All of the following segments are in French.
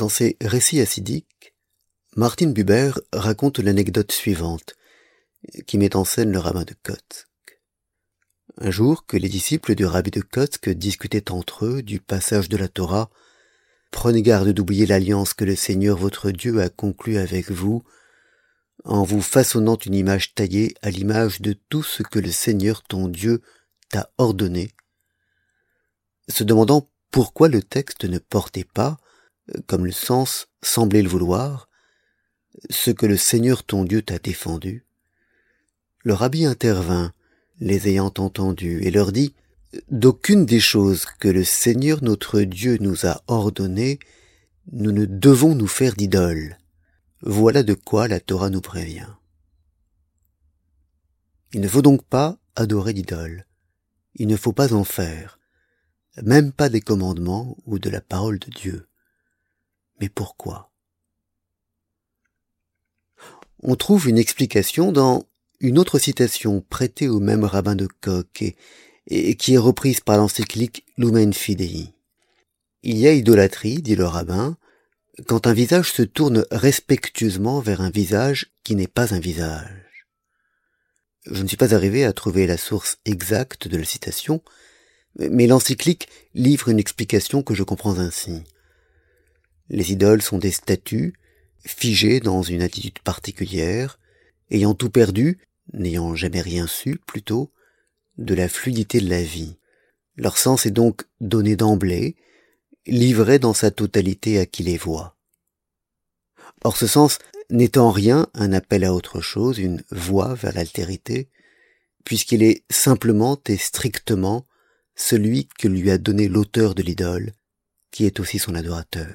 Dans ses récits acidiques, Martin Buber raconte l'anecdote suivante, qui met en scène le rabbin de Kotsk. Un jour que les disciples du rabbi de Kotsk discutaient entre eux du passage de la Torah, prenez garde d'oublier l'alliance que le Seigneur votre Dieu a conclue avec vous, en vous façonnant une image taillée à l'image de tout ce que le Seigneur ton Dieu t'a ordonné, se demandant pourquoi le texte ne portait pas, comme le sens semblait le vouloir, ce que le Seigneur ton Dieu t'a défendu, le rabbi intervint, les ayant entendus, et leur dit, D'aucune des choses que le Seigneur notre Dieu nous a ordonnées, nous ne devons nous faire d'idoles. Voilà de quoi la Torah nous prévient. Il ne faut donc pas adorer d'idoles. Il ne faut pas en faire, même pas des commandements ou de la parole de Dieu. Mais pourquoi? On trouve une explication dans une autre citation prêtée au même rabbin de Koch et, qui est reprise par l'encyclique Lumen Fidei. Il y a idolâtrie, dit le rabbin, quand un visage se tourne respectueusement vers un visage qui n'est pas un visage. Je ne suis pas arrivé à trouver la source exacte de la citation, mais l'encyclique livre une explication que je comprends ainsi. Les idoles sont des statues, figées dans une attitude particulière, ayant tout perdu, n'ayant jamais rien su, plutôt, de la fluidité de la vie. Leur sens est donc donné d'emblée, livré dans sa totalité à qui les voit. Or ce sens n'est en rien un appel à autre chose, une voie vers l'altérité, puisqu'il est simplement et strictement celui que lui a donné l'auteur de l'idole, qui est aussi son adorateur.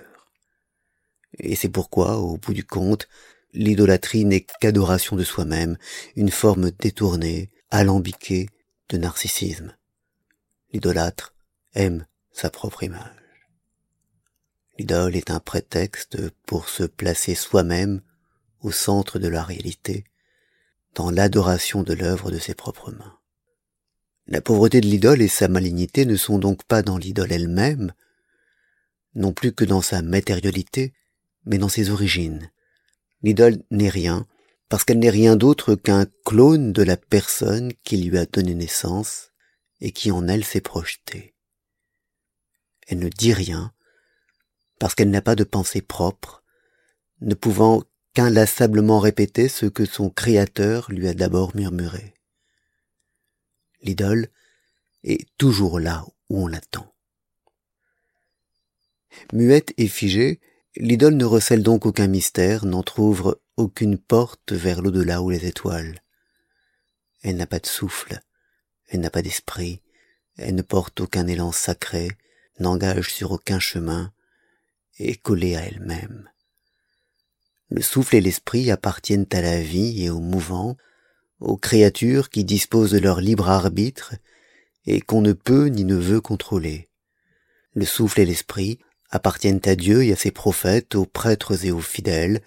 Et c'est pourquoi, au bout du compte, l'idolâtrie n'est qu'adoration de soi-même, une forme détournée, alambiquée de narcissisme. L'idolâtre aime sa propre image. L'idole est un prétexte pour se placer soi-même au centre de la réalité, dans l'adoration de l'œuvre de ses propres mains. La pauvreté de l'idole et sa malignité ne sont donc pas dans l'idole elle-même, non plus que dans sa matérialité, mais dans ses origines. L'idole n'est rien, parce qu'elle n'est rien d'autre qu'un clone de la personne qui lui a donné naissance et qui en elle s'est projetée. Elle ne dit rien, parce qu'elle n'a pas de pensée propre, ne pouvant qu'inlassablement répéter ce que son Créateur lui a d'abord murmuré. L'idole est toujours là où on l'attend. Muette et figée, L'idole ne recèle donc aucun mystère, n'entr'ouvre aucune porte vers l'au-delà ou les étoiles. Elle n'a pas de souffle, elle n'a pas d'esprit, elle ne porte aucun élan sacré, n'engage sur aucun chemin, est collée à elle-même. Le souffle et l'esprit appartiennent à la vie et au mouvant, aux créatures qui disposent de leur libre arbitre et qu'on ne peut ni ne veut contrôler. Le souffle et l'esprit appartiennent à Dieu et à ses prophètes, aux prêtres et aux fidèles,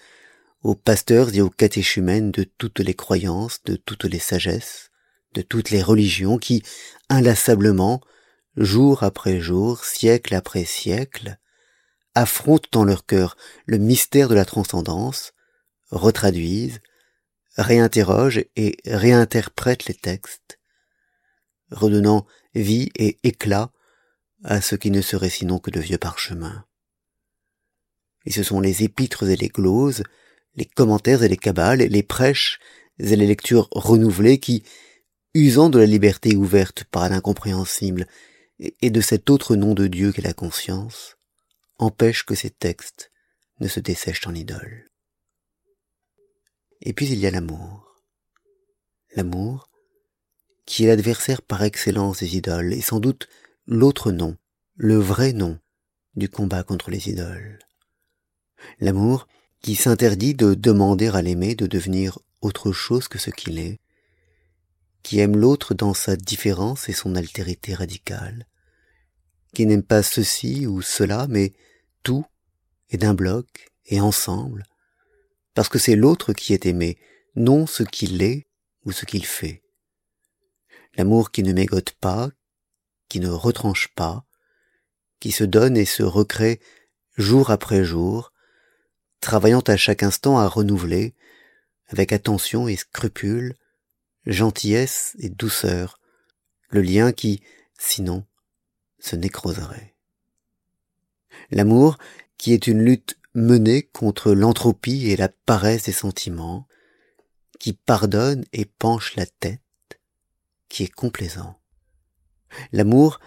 aux pasteurs et aux catéchumènes de toutes les croyances, de toutes les sagesses, de toutes les religions qui, inlassablement, jour après jour, siècle après siècle, affrontent dans leur cœur le mystère de la transcendance, retraduisent, réinterrogent et réinterprètent les textes, redonnant vie et éclat à ce qui ne serait sinon que de vieux parchemins. Et ce sont les épîtres et les gloses, les commentaires et les cabales, les prêches et les lectures renouvelées qui, usant de la liberté ouverte par l'incompréhensible et de cet autre nom de Dieu qu'est la conscience, empêchent que ces textes ne se dessèchent en idoles. Et puis il y a l'amour. L'amour, qui est l'adversaire par excellence des idoles, et sans doute l'autre nom, le vrai nom du combat contre les idoles. L'amour qui s'interdit de demander à l'aimer de devenir autre chose que ce qu'il est, qui aime l'autre dans sa différence et son altérité radicale, qui n'aime pas ceci ou cela, mais tout et d'un bloc et ensemble, parce que c'est l'autre qui est aimé, non ce qu'il est ou ce qu'il fait. L'amour qui ne mégote pas, qui ne retranche pas, qui se donne et se recrée jour après jour, travaillant à chaque instant à renouveler, avec attention et scrupule, gentillesse et douceur, le lien qui, sinon, se nécroserait. L'amour, qui est une lutte menée contre l'entropie et la paresse des sentiments, qui pardonne et penche la tête, qui est complaisant. L'amour,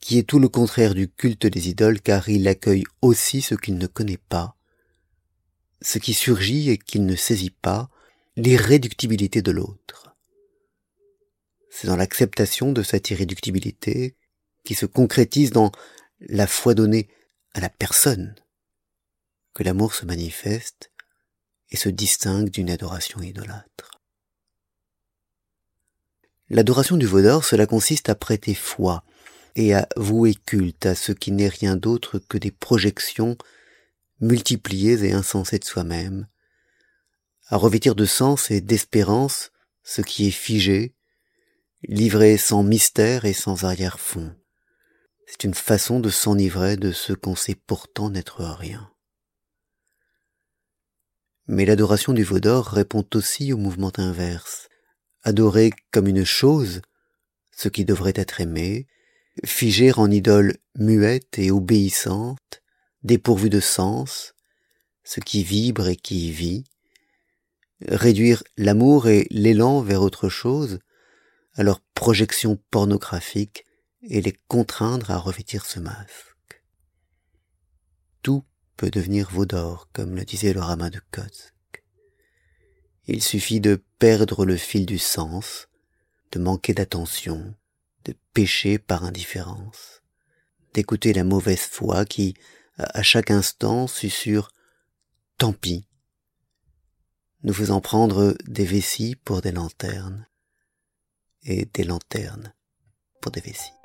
qui est tout le contraire du culte des idoles car il accueille aussi ce qu'il ne connaît pas, ce qui surgit et qu'il ne saisit pas, l'irréductibilité de l'autre. C'est dans l'acceptation de cette irréductibilité qui se concrétise dans la foi donnée à la personne que l'amour se manifeste et se distingue d'une adoration idolâtre. L'adoration du Vaudor, cela consiste à prêter foi et à vouer culte à ce qui n'est rien d'autre que des projections multipliées et insensées de soi-même, à revêtir de sens et d'espérance ce qui est figé, livré sans mystère et sans arrière-fond. C'est une façon de s'enivrer de ce qu'on sait pourtant n'être rien. Mais l'adoration du veau d'or répond aussi au mouvement inverse. Adorer comme une chose ce qui devrait être aimé, figer en idole muette et obéissante, dépourvue de sens, ce qui vibre et qui vit, réduire l'amour et l'élan vers autre chose, à leur projection pornographique et les contraindre à revêtir ce masque. Tout peut devenir veau d'or, comme le disait le ramas de Kotsk. Il suffit de perdre le fil du sens, de manquer d'attention, de pécher par indifférence, d'écouter la mauvaise foi qui, à chaque instant, susurre tant pis, nous faisant prendre des vessies pour des lanternes, et des lanternes pour des vessies.